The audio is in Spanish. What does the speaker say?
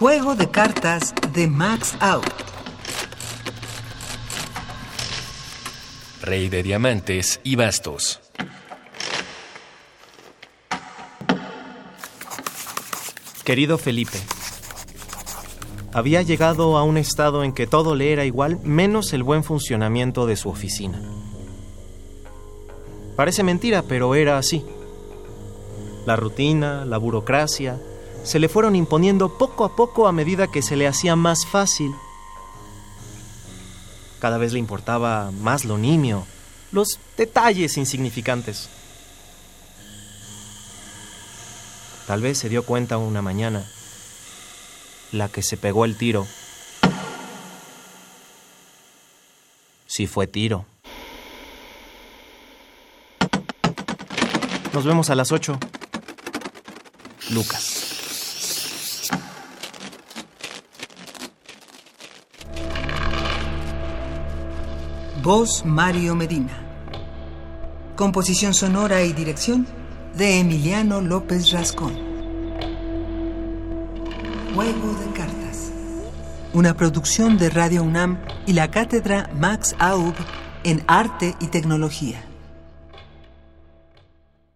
Juego de cartas de Max Out. Rey de diamantes y bastos. Querido Felipe, había llegado a un estado en que todo le era igual menos el buen funcionamiento de su oficina. Parece mentira, pero era así. La rutina, la burocracia, se le fueron imponiendo poco a poco a medida que se le hacía más fácil. Cada vez le importaba más lo nimio, los detalles insignificantes. Tal vez se dio cuenta una mañana, la que se pegó el tiro. Sí fue tiro. Nos vemos a las 8. Lucas. Voz Mario Medina. Composición sonora y dirección de Emiliano López Rascón. Juego de cartas. Una producción de Radio UNAM y la cátedra Max Aub en Arte y Tecnología.